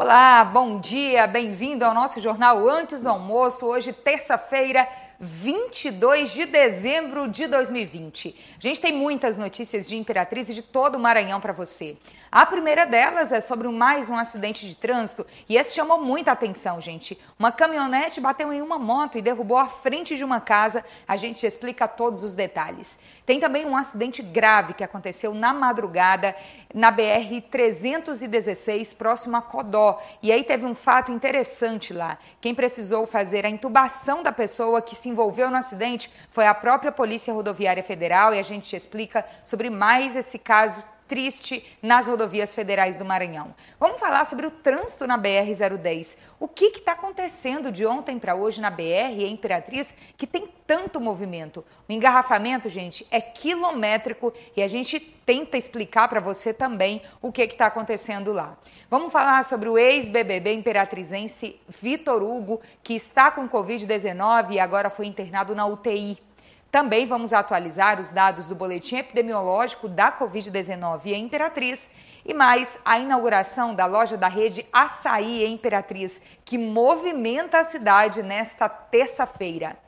Olá, bom dia, bem-vindo ao nosso jornal Antes do Almoço. Hoje, terça-feira, 22 de dezembro de 2020. A gente tem muitas notícias de Imperatriz e de todo o Maranhão para você. A primeira delas é sobre mais um acidente de trânsito e esse chamou muita atenção, gente. Uma caminhonete bateu em uma moto e derrubou a frente de uma casa. A gente explica todos os detalhes. Tem também um acidente grave que aconteceu na madrugada na BR 316, próximo a Codó. E aí teve um fato interessante lá. Quem precisou fazer a intubação da pessoa que se envolveu no acidente foi a própria Polícia Rodoviária Federal e a gente explica sobre mais esse caso triste nas rodovias federais do Maranhão. Vamos falar sobre o trânsito na BR-010. O que está acontecendo de ontem para hoje na BR e Imperatriz que tem tanto movimento? O engarrafamento, gente, é quilométrico e a gente tenta explicar para você também o que está acontecendo lá. Vamos falar sobre o ex-BBB imperatrizense Vitor Hugo, que está com Covid-19 e agora foi internado na UTI. Também vamos atualizar os dados do boletim epidemiológico da Covid-19 em Imperatriz e mais a inauguração da loja da rede Açaí em Imperatriz, que movimenta a cidade nesta terça-feira.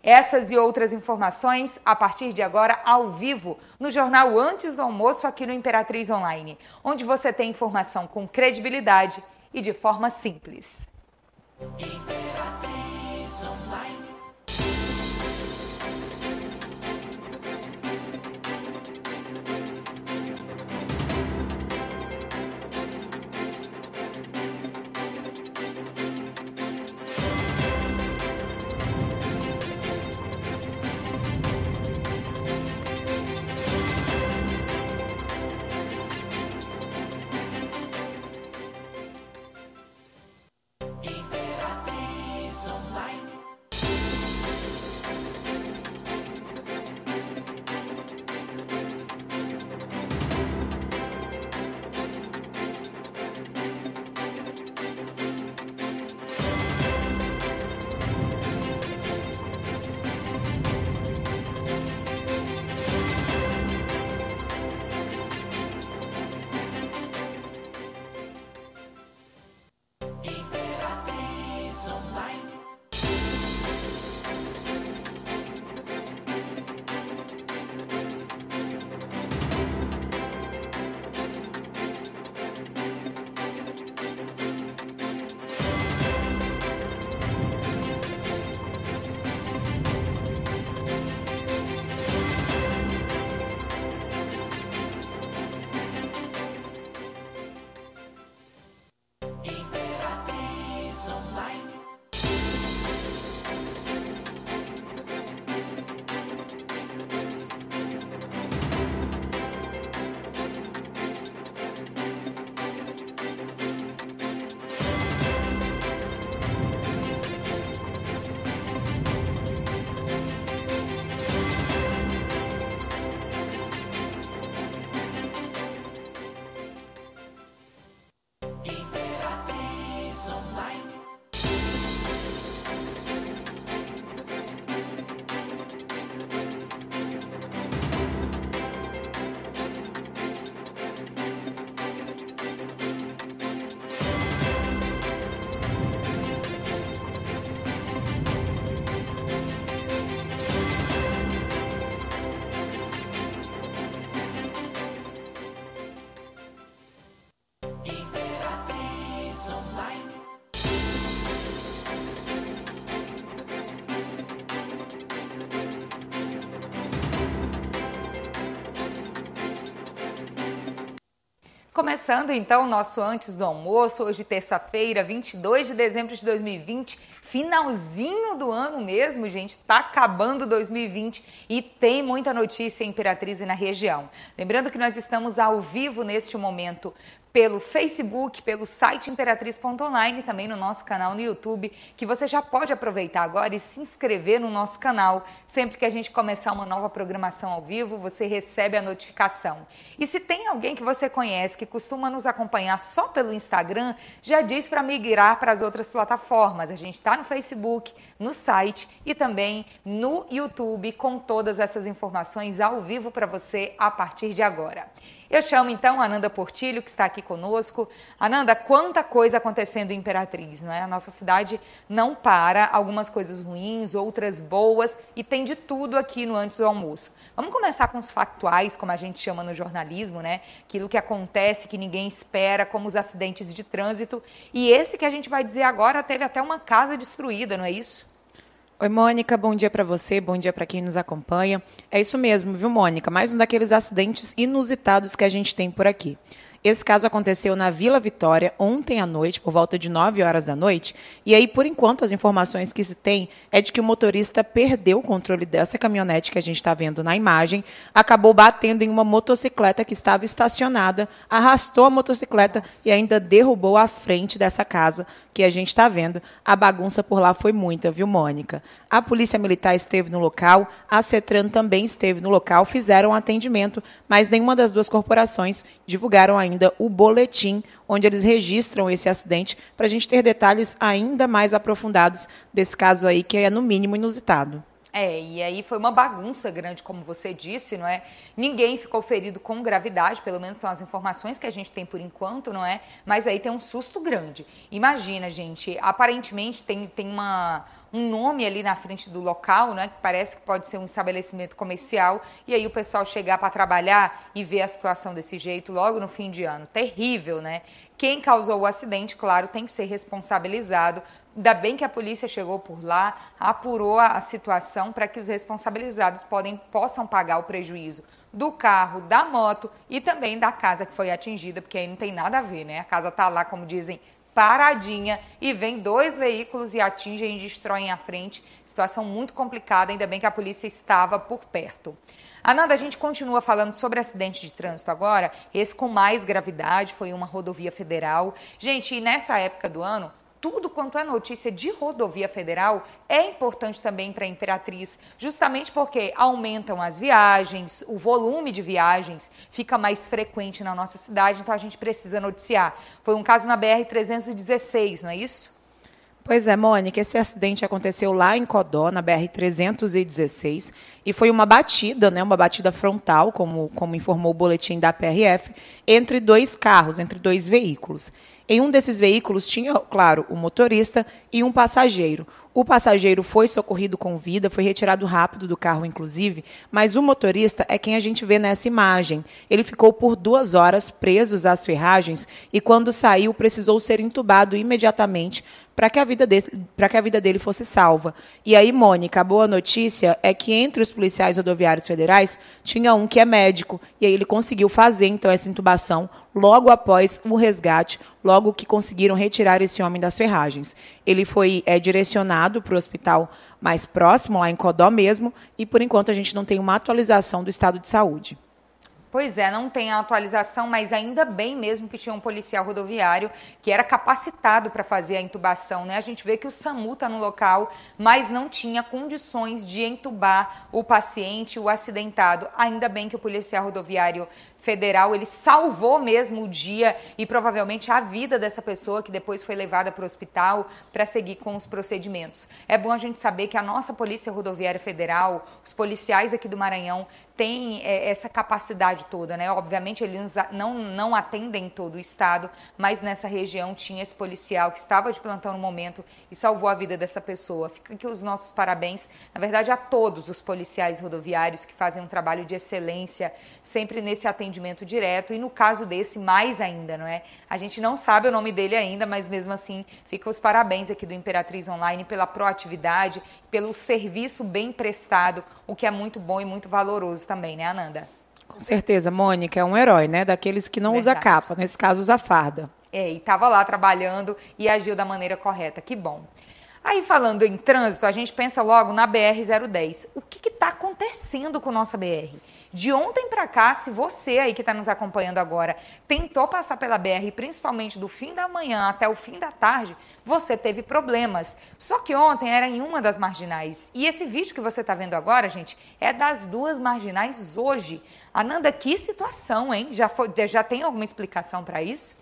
Essas e outras informações a partir de agora ao vivo no jornal Antes do Almoço aqui no Imperatriz Online, onde você tem informação com credibilidade e de forma simples. Começando então o nosso antes do almoço, hoje terça-feira, 22 de dezembro de 2020, finalzinho do ano mesmo, gente, tá acabando 2020 e tem muita notícia em Imperatriz e na região. Lembrando que nós estamos ao vivo neste momento pelo Facebook, pelo site imperatriz.online também no nosso canal no YouTube, que você já pode aproveitar agora e se inscrever no nosso canal. Sempre que a gente começar uma nova programação ao vivo, você recebe a notificação. E se tem alguém que você conhece que costuma nos acompanhar só pelo Instagram, já diz para migrar para as outras plataformas. A gente está no Facebook, no site e também no YouTube com todas essas informações ao vivo para você a partir de agora. Eu chamo então a Ananda Portilho, que está aqui conosco. Ananda, quanta coisa acontecendo em Imperatriz, não é? A nossa cidade não para, algumas coisas ruins, outras boas, e tem de tudo aqui no Antes do Almoço. Vamos começar com os factuais, como a gente chama no jornalismo, né? Aquilo que acontece, que ninguém espera, como os acidentes de trânsito. E esse que a gente vai dizer agora teve até uma casa destruída, não é isso? Oi, Mônica, bom dia para você, bom dia para quem nos acompanha. É isso mesmo, viu, Mônica? Mais um daqueles acidentes inusitados que a gente tem por aqui. Esse caso aconteceu na Vila Vitória ontem à noite, por volta de 9 horas da noite. E aí, por enquanto, as informações que se tem é de que o motorista perdeu o controle dessa caminhonete que a gente está vendo na imagem, acabou batendo em uma motocicleta que estava estacionada, arrastou a motocicleta e ainda derrubou a frente dessa casa que a gente está vendo. A bagunça por lá foi muita, viu, Mônica? A Polícia Militar esteve no local, a CETRAN também esteve no local, fizeram atendimento, mas nenhuma das duas corporações divulgaram ainda ainda o boletim onde eles registram esse acidente, para a gente ter detalhes ainda mais aprofundados desse caso aí, que é no mínimo inusitado. É, e aí foi uma bagunça grande, como você disse, não é? Ninguém ficou ferido com gravidade, pelo menos são as informações que a gente tem por enquanto, não é? Mas aí tem um susto grande. Imagina, gente, aparentemente tem, tem uma, um nome ali na frente do local, né? Que parece que pode ser um estabelecimento comercial, e aí o pessoal chegar para trabalhar e ver a situação desse jeito logo no fim de ano. Terrível, né? Quem causou o acidente, claro, tem que ser responsabilizado. Ainda bem que a polícia chegou por lá, apurou a situação para que os responsabilizados podem, possam pagar o prejuízo do carro, da moto e também da casa que foi atingida, porque aí não tem nada a ver, né? A casa está lá, como dizem, paradinha e vem dois veículos e atingem e destroem a frente. Situação muito complicada, ainda bem que a polícia estava por perto. Ananda, a gente continua falando sobre acidente de trânsito agora, esse com mais gravidade, foi uma rodovia federal. Gente, e nessa época do ano, tudo quanto é notícia de rodovia federal é importante também para a Imperatriz, justamente porque aumentam as viagens, o volume de viagens fica mais frequente na nossa cidade, então a gente precisa noticiar. Foi um caso na BR-316, não é isso? Pois é, Mônica, esse acidente aconteceu lá em Codó, na BR-316, e foi uma batida, né, uma batida frontal, como, como informou o boletim da PRF, entre dois carros, entre dois veículos. Em um desses veículos tinha, claro, o motorista e um passageiro. O passageiro foi socorrido com vida, foi retirado rápido do carro, inclusive, mas o motorista é quem a gente vê nessa imagem. Ele ficou por duas horas preso às ferragens e, quando saiu, precisou ser entubado imediatamente para que, a vida dele, que a vida dele fosse salva. E aí, Mônica, a boa notícia é que entre os policiais rodoviários federais tinha um que é médico, e aí ele conseguiu fazer então essa intubação logo após o resgate, logo que conseguiram retirar esse homem das ferragens. Ele foi é, direcionado para o hospital mais próximo, lá em Codó mesmo, e por enquanto a gente não tem uma atualização do estado de saúde. Pois é, não tem a atualização, mas ainda bem mesmo que tinha um policial rodoviário que era capacitado para fazer a intubação, né? A gente vê que o SAMU está no local, mas não tinha condições de entubar o paciente, o acidentado. Ainda bem que o policial rodoviário federal, ele salvou mesmo o dia e provavelmente a vida dessa pessoa que depois foi levada para o hospital para seguir com os procedimentos. É bom a gente saber que a nossa Polícia Rodoviária Federal, os policiais aqui do Maranhão, têm é, essa capacidade toda, né? Obviamente eles não, não atendem todo o estado, mas nessa região tinha esse policial que estava de plantão no momento e salvou a vida dessa pessoa. Fica aqui os nossos parabéns, na verdade, a todos os policiais rodoviários que fazem um trabalho de excelência sempre nesse atendimento atendimento direto e no caso desse mais ainda, não é? A gente não sabe o nome dele ainda, mas mesmo assim fica os parabéns aqui do Imperatriz Online pela proatividade, pelo serviço bem prestado, o que é muito bom e muito valoroso também, né, Ananda? Com certeza, Mônica é um herói, né? Daqueles que não Verdade. usa capa, nesse caso usa farda. É, e estava lá trabalhando e agiu da maneira correta, que bom. Aí falando em trânsito, a gente pensa logo na BR-010. O que está acontecendo com nossa BR? De ontem para cá, se você aí que está nos acompanhando agora tentou passar pela BR, principalmente do fim da manhã até o fim da tarde, você teve problemas. Só que ontem era em uma das marginais. E esse vídeo que você está vendo agora, gente, é das duas marginais hoje. Ananda, que situação, hein? Já, foi, já tem alguma explicação para isso?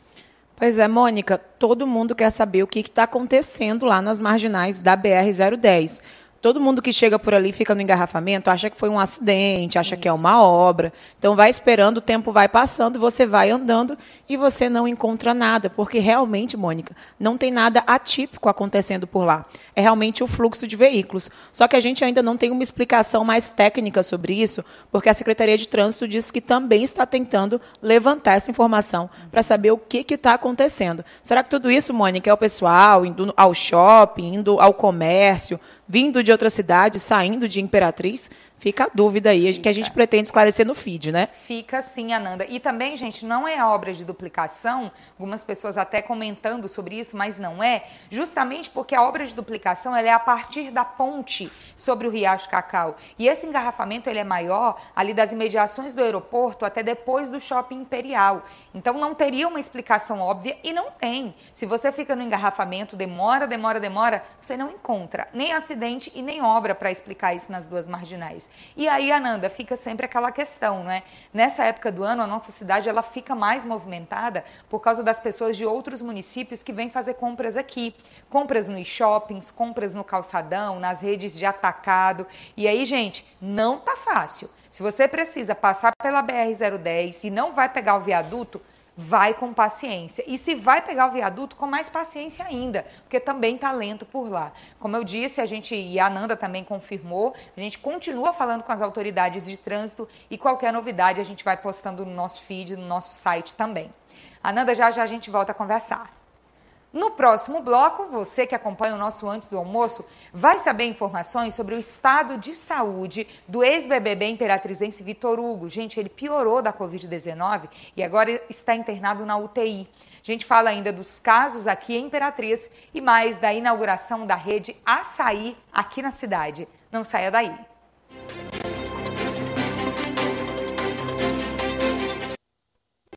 Pois é, Mônica, todo mundo quer saber o que está acontecendo lá nas marginais da BR-010 Todo mundo que chega por ali fica no engarrafamento, acha que foi um acidente, acha Isso. que é uma obra. Então vai esperando, o tempo vai passando, você vai andando e você não encontra nada, porque realmente, Mônica, não tem nada atípico acontecendo por lá. É realmente o fluxo de veículos. Só que a gente ainda não tem uma explicação mais técnica sobre isso, porque a Secretaria de Trânsito disse que também está tentando levantar essa informação para saber o que está acontecendo. Será que tudo isso, Mônica, é o pessoal indo ao shopping, indo ao comércio, vindo de outra cidade, saindo de Imperatriz? Fica a dúvida aí, Fica. que a gente pretende esclarecer no feed, né? Fica sim, Ananda. E também, gente, não é obra de duplicação, algumas pessoas até comentando sobre isso, mas não é, justamente porque a obra de duplicação é a partir da ponte sobre o Riacho Cacau. E esse engarrafamento ele é maior ali das imediações do aeroporto até depois do Shopping Imperial. Então não teria uma explicação óbvia e não tem. Se você fica no engarrafamento, demora, demora, demora, você não encontra nem acidente e nem obra para explicar isso nas duas marginais. E aí, Ananda, fica sempre aquela questão, né? Nessa época do ano, a nossa cidade ela fica mais movimentada por causa das pessoas de outros municípios que vêm fazer compras aqui. Compras nos shoppings, compras no calçadão, nas redes de atacado. E aí, gente, não tá fácil. Se você precisa passar pela BR-010 e não vai pegar o viaduto, vai com paciência. E se vai pegar o viaduto, com mais paciência ainda, porque também está lento por lá. Como eu disse, a gente, e a Nanda também confirmou, a gente continua falando com as autoridades de trânsito e qualquer novidade a gente vai postando no nosso feed, no nosso site também. Ananda, já já a gente volta a conversar. No próximo bloco, você que acompanha o nosso Antes do Almoço vai saber informações sobre o estado de saúde do ex-BBB imperatrizense Vitor Hugo. Gente, ele piorou da Covid-19 e agora está internado na UTI. A gente fala ainda dos casos aqui em Imperatriz e mais da inauguração da rede Açaí aqui na cidade. Não saia daí.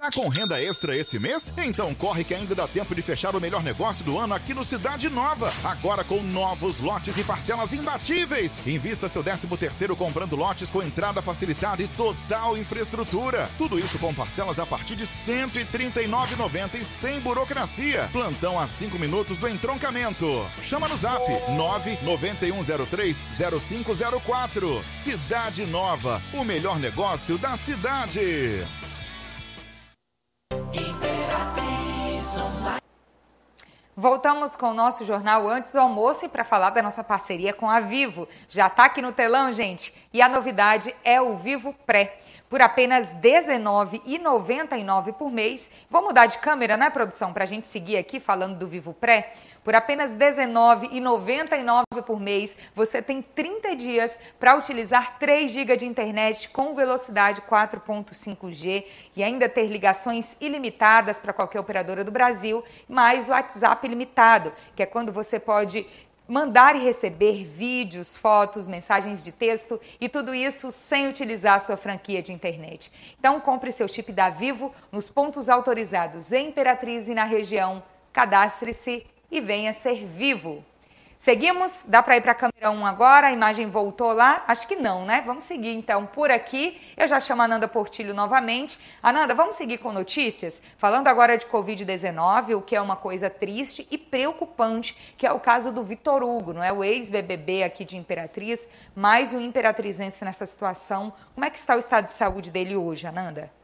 Tá com renda extra esse mês? Então corre que ainda dá tempo de fechar o melhor negócio do ano aqui no Cidade Nova. Agora com novos lotes e parcelas imbatíveis. Invista seu 13 terceiro comprando lotes com entrada facilitada e total infraestrutura. Tudo isso com parcelas a partir de R$ 139,90 e sem burocracia. Plantão a 5 minutos do entroncamento. Chama no zap 991030504. Cidade Nova, o melhor negócio da cidade. Voltamos com o nosso jornal antes do almoço e para falar da nossa parceria com a Vivo. Já está aqui no telão, gente? E a novidade é o Vivo Pré. Por apenas R$19,99 por mês. Vou mudar de câmera, né, produção, para a gente seguir aqui falando do Vivo Pré. Por apenas R$19,99 por mês, você tem 30 dias para utilizar 3 GB de internet com velocidade 4.5G e ainda ter ligações ilimitadas para qualquer operadora do Brasil, mais o WhatsApp ilimitado, que é quando você pode mandar e receber vídeos, fotos, mensagens de texto e tudo isso sem utilizar a sua franquia de internet. Então compre seu chip da Vivo nos pontos autorizados em Imperatriz e na região. Cadastre-se e venha ser vivo. Seguimos? Dá para ir para a câmera 1 agora? A imagem voltou lá? Acho que não, né? Vamos seguir então por aqui. Eu já chamo a Ananda Portilho novamente. Ananda, vamos seguir com notícias? Falando agora de Covid-19, o que é uma coisa triste e preocupante, que é o caso do Vitor Hugo, não é? O ex-BBB aqui de Imperatriz, mais um imperatrizense nessa situação. Como é que está o estado de saúde dele hoje, Ananda?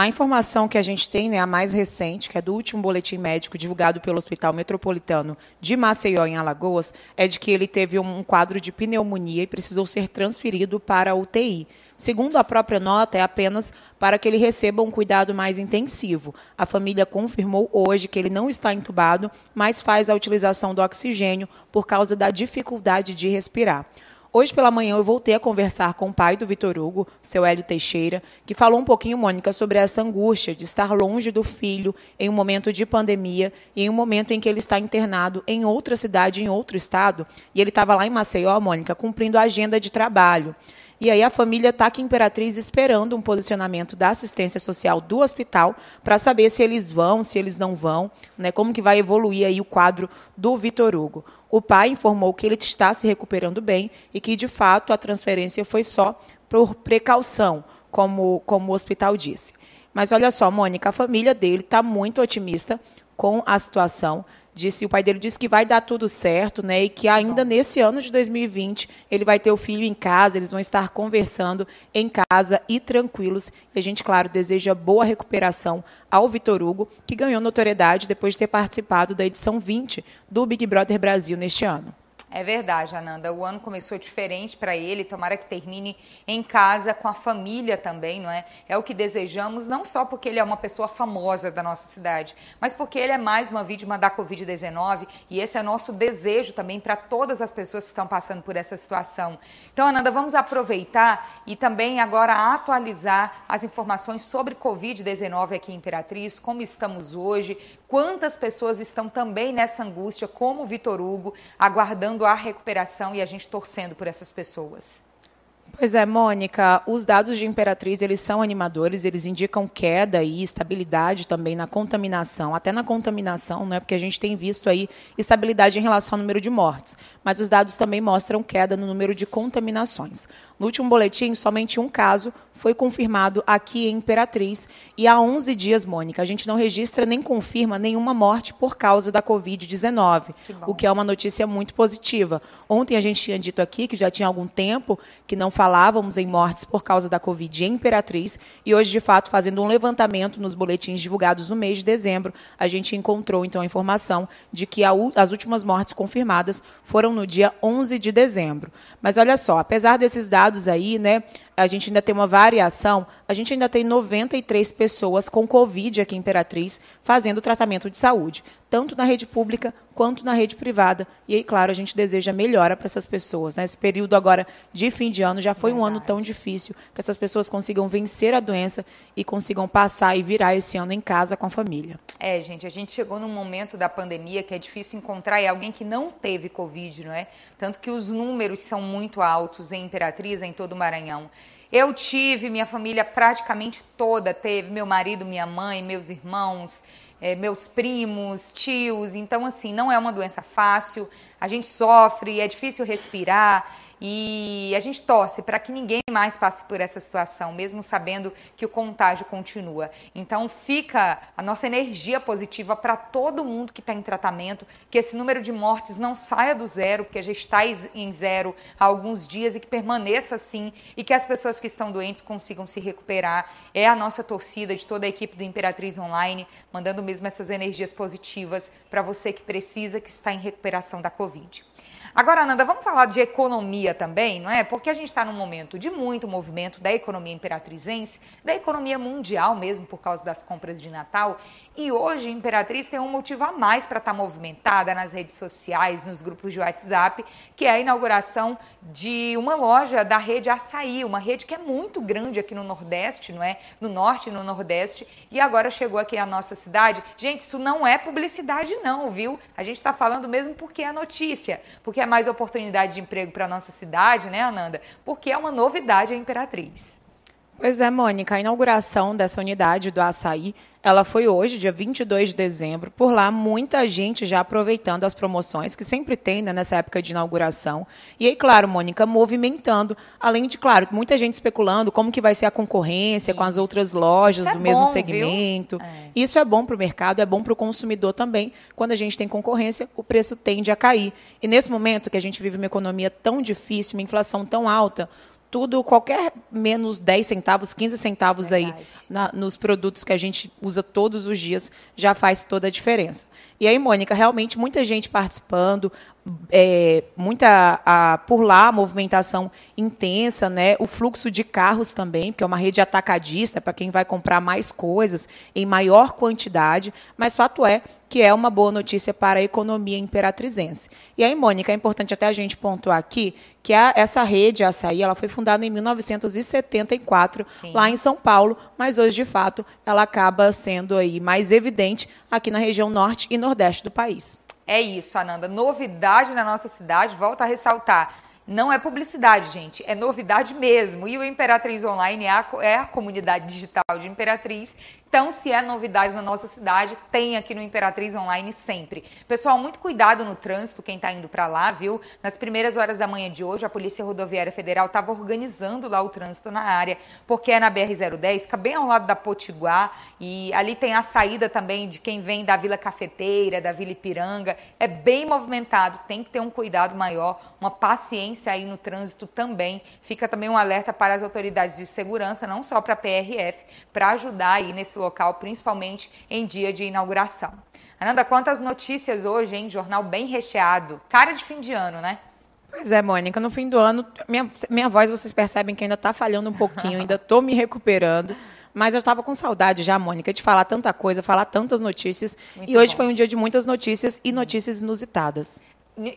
A informação que a gente tem, né, a mais recente, que é do último boletim médico divulgado pelo Hospital Metropolitano de Maceió, em Alagoas, é de que ele teve um quadro de pneumonia e precisou ser transferido para a UTI. Segundo a própria nota, é apenas para que ele receba um cuidado mais intensivo. A família confirmou hoje que ele não está entubado, mas faz a utilização do oxigênio por causa da dificuldade de respirar. Hoje pela manhã eu voltei a conversar com o pai do Vitor Hugo, seu Hélio Teixeira, que falou um pouquinho, Mônica, sobre essa angústia de estar longe do filho em um momento de pandemia e em um momento em que ele está internado em outra cidade, em outro estado. E ele estava lá em Maceió, Mônica, cumprindo a agenda de trabalho. E aí a família está aqui em Imperatriz esperando um posicionamento da assistência social do hospital para saber se eles vão, se eles não vão, né, como que vai evoluir aí o quadro do Vitor Hugo. O pai informou que ele está se recuperando bem e que, de fato, a transferência foi só por precaução, como, como o hospital disse. Mas olha só, Mônica, a família dele está muito otimista com a situação disse o pai dele disse que vai dar tudo certo, né? E que ainda nesse ano de 2020 ele vai ter o filho em casa, eles vão estar conversando em casa e tranquilos. E a gente, claro, deseja boa recuperação ao Vitor Hugo, que ganhou notoriedade depois de ter participado da edição 20 do Big Brother Brasil neste ano. É verdade, Ananda. O ano começou diferente para ele. Tomara que termine em casa, com a família também, não é? É o que desejamos, não só porque ele é uma pessoa famosa da nossa cidade, mas porque ele é mais uma vítima da Covid-19 e esse é nosso desejo também para todas as pessoas que estão passando por essa situação. Então, Ananda, vamos aproveitar e também agora atualizar as informações sobre Covid-19 aqui em Imperatriz, como estamos hoje, quantas pessoas estão também nessa angústia, como o Vitor Hugo, aguardando a recuperação e a gente torcendo por essas pessoas. Pois é, Mônica, os dados de Imperatriz, eles são animadores, eles indicam queda e estabilidade também na contaminação, até na contaminação, não é porque a gente tem visto aí estabilidade em relação ao número de mortes, mas os dados também mostram queda no número de contaminações. No último boletim, somente um caso foi confirmado aqui em Imperatriz e há 11 dias, Mônica, a gente não registra nem confirma nenhuma morte por causa da Covid-19, o que é uma notícia muito positiva. Ontem a gente tinha dito aqui que já tinha algum tempo que não falávamos em mortes por causa da Covid em Imperatriz e hoje, de fato, fazendo um levantamento nos boletins divulgados no mês de dezembro, a gente encontrou então a informação de que a, as últimas mortes confirmadas foram no dia 11 de dezembro. Mas olha só, apesar desses dados aí, né, a gente ainda tem uma variação, a gente ainda tem 93 pessoas com Covid aqui em Imperatriz fazendo tratamento de saúde, tanto na rede pública quanto na rede privada. E aí, claro, a gente deseja melhora para essas pessoas. Né? Esse período agora de fim de ano já foi Verdade. um ano tão difícil que essas pessoas consigam vencer a doença e consigam passar e virar esse ano em casa com a família. É, gente, a gente chegou num momento da pandemia que é difícil encontrar alguém que não teve Covid, não é? Tanto que os números são muito altos em Imperatriz, em todo o Maranhão. Eu tive, minha família praticamente toda teve, meu marido, minha mãe, meus irmãos, é, meus primos, tios. Então, assim, não é uma doença fácil, a gente sofre, é difícil respirar. E a gente torce para que ninguém mais passe por essa situação, mesmo sabendo que o contágio continua. Então fica a nossa energia positiva para todo mundo que está em tratamento, que esse número de mortes não saia do zero, porque já está em zero há alguns dias e que permaneça assim e que as pessoas que estão doentes consigam se recuperar. É a nossa torcida de toda a equipe do Imperatriz Online, mandando mesmo essas energias positivas para você que precisa, que está em recuperação da Covid. Agora, Nanda, vamos falar de economia também, não é? Porque a gente está num momento de muito movimento da economia imperatrizense, da economia mundial mesmo, por causa das compras de Natal. E hoje Imperatriz tem um motivo a mais para estar tá movimentada nas redes sociais, nos grupos de WhatsApp, que é a inauguração de uma loja da rede Açaí, uma rede que é muito grande aqui no Nordeste, não é? No Norte e no Nordeste. E agora chegou aqui na nossa cidade. Gente, isso não é publicidade, não, viu? A gente está falando mesmo porque é notícia, porque é mais oportunidade de emprego para nossa cidade, né, Ananda? Porque é uma novidade a Imperatriz. Pois é, Mônica, a inauguração dessa unidade do açaí, ela foi hoje, dia 22 de dezembro. Por lá, muita gente já aproveitando as promoções que sempre tem né, nessa época de inauguração. E aí, claro, Mônica, movimentando, além de, claro, muita gente especulando como que vai ser a concorrência Isso. com as outras lojas Isso do é mesmo segmento. É. Isso é bom para o mercado, é bom para o consumidor também. Quando a gente tem concorrência, o preço tende a cair. E nesse momento que a gente vive uma economia tão difícil, uma inflação tão alta, tudo, qualquer menos 10 centavos, 15 centavos Verdade. aí na, nos produtos que a gente usa todos os dias já faz toda a diferença. E aí, Mônica, realmente muita gente participando, é, muita a, por lá movimentação intensa, né? O fluxo de carros também, porque é uma rede atacadista para quem vai comprar mais coisas em maior quantidade. Mas fato é que é uma boa notícia para a economia imperatrizense. E aí, Mônica, é importante até a gente pontuar aqui que a, essa rede, Açaí, ela foi fundada em 1974 Sim. lá em São Paulo, mas hoje, de fato, ela acaba sendo aí mais evidente aqui na região norte e nordeste do país. É isso, Ananda. Novidade na nossa cidade, volta a ressaltar. Não é publicidade, gente, é novidade mesmo. E o Imperatriz Online é a, é a comunidade digital de Imperatriz então, se é novidade na nossa cidade, tem aqui no Imperatriz Online sempre. Pessoal, muito cuidado no trânsito, quem está indo para lá, viu? Nas primeiras horas da manhã de hoje, a Polícia Rodoviária Federal estava organizando lá o trânsito na área, porque é na BR-010, fica bem ao lado da Potiguar, e ali tem a saída também de quem vem da Vila Cafeteira, da Vila Ipiranga. É bem movimentado, tem que ter um cuidado maior, uma paciência aí no trânsito também. Fica também um alerta para as autoridades de segurança, não só para a PRF, para ajudar aí nesse local, principalmente em dia de inauguração. Ananda, quantas notícias hoje, hein? Jornal bem recheado. Cara de fim de ano, né? Pois é, Mônica, no fim do ano, minha, minha voz vocês percebem que ainda está falhando um pouquinho, ainda estou me recuperando. Mas eu estava com saudade já, Mônica, de falar tanta coisa, falar tantas notícias. Muito e hoje bom. foi um dia de muitas notícias e notícias inusitadas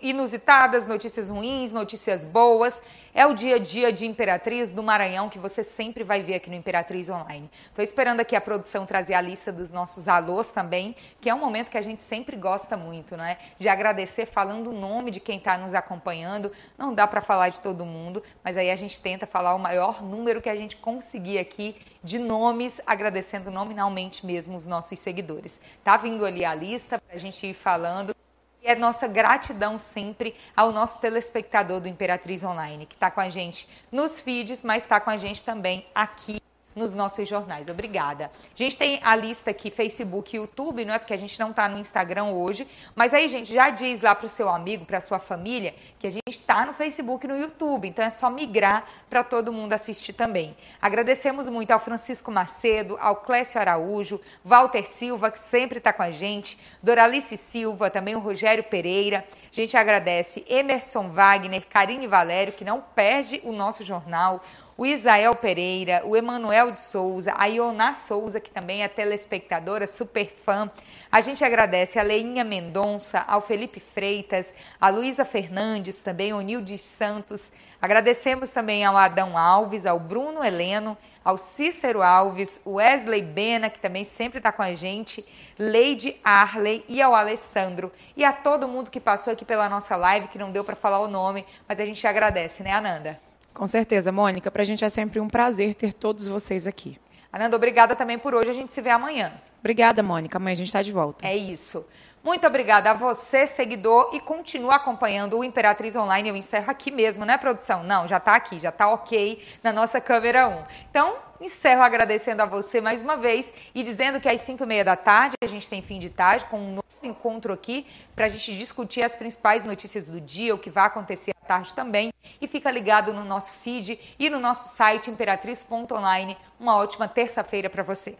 inusitadas, notícias ruins, notícias boas. É o dia a dia de Imperatriz do Maranhão que você sempre vai ver aqui no Imperatriz Online. Estou esperando aqui a produção trazer a lista dos nossos alôs também, que é um momento que a gente sempre gosta muito, não é? De agradecer falando o nome de quem está nos acompanhando. Não dá para falar de todo mundo, mas aí a gente tenta falar o maior número que a gente conseguir aqui de nomes, agradecendo nominalmente mesmo os nossos seguidores. Tá vindo ali a lista para a gente ir falando. E é nossa gratidão sempre ao nosso telespectador do Imperatriz Online, que está com a gente nos feeds, mas está com a gente também aqui nos nossos jornais. Obrigada. A gente tem a lista aqui, Facebook e YouTube, não é porque a gente não está no Instagram hoje, mas aí, gente, já diz lá para o seu amigo, para a sua família, que a gente está no Facebook e no YouTube, então é só migrar para todo mundo assistir também. Agradecemos muito ao Francisco Macedo, ao Clécio Araújo, Walter Silva, que sempre está com a gente, Doralice Silva, também o Rogério Pereira. A gente agradece Emerson Wagner, Karine Valério, que não perde o nosso jornal, o Isael Pereira, o Emanuel de Souza, a Iona Souza, que também é telespectadora, super fã. A gente agradece a Leinha Mendonça, ao Felipe Freitas, a Luísa Fernandes, também ao Nilde Santos. Agradecemos também ao Adão Alves, ao Bruno Heleno, ao Cícero Alves, o Wesley Bena, que também sempre está com a gente, Leide Arley e ao Alessandro. E a todo mundo que passou aqui pela nossa live, que não deu para falar o nome, mas a gente agradece, né, Ananda? Com certeza, Mônica. Para a gente é sempre um prazer ter todos vocês aqui. Ananda, obrigada também por hoje. A gente se vê amanhã. Obrigada, Mônica. Amanhã a gente está de volta. É isso. Muito obrigada a você, seguidor, e continua acompanhando o Imperatriz Online. Eu encerro aqui mesmo, né, produção? Não, já está aqui, já está ok na nossa câmera 1. Então, encerro agradecendo a você mais uma vez e dizendo que às 5 e meia da tarde a gente tem fim de tarde com um novo encontro aqui para a gente discutir as principais notícias do dia, o que vai acontecer à tarde também. E fica ligado no nosso feed e no nosso site imperatriz.online. Uma ótima terça-feira para você.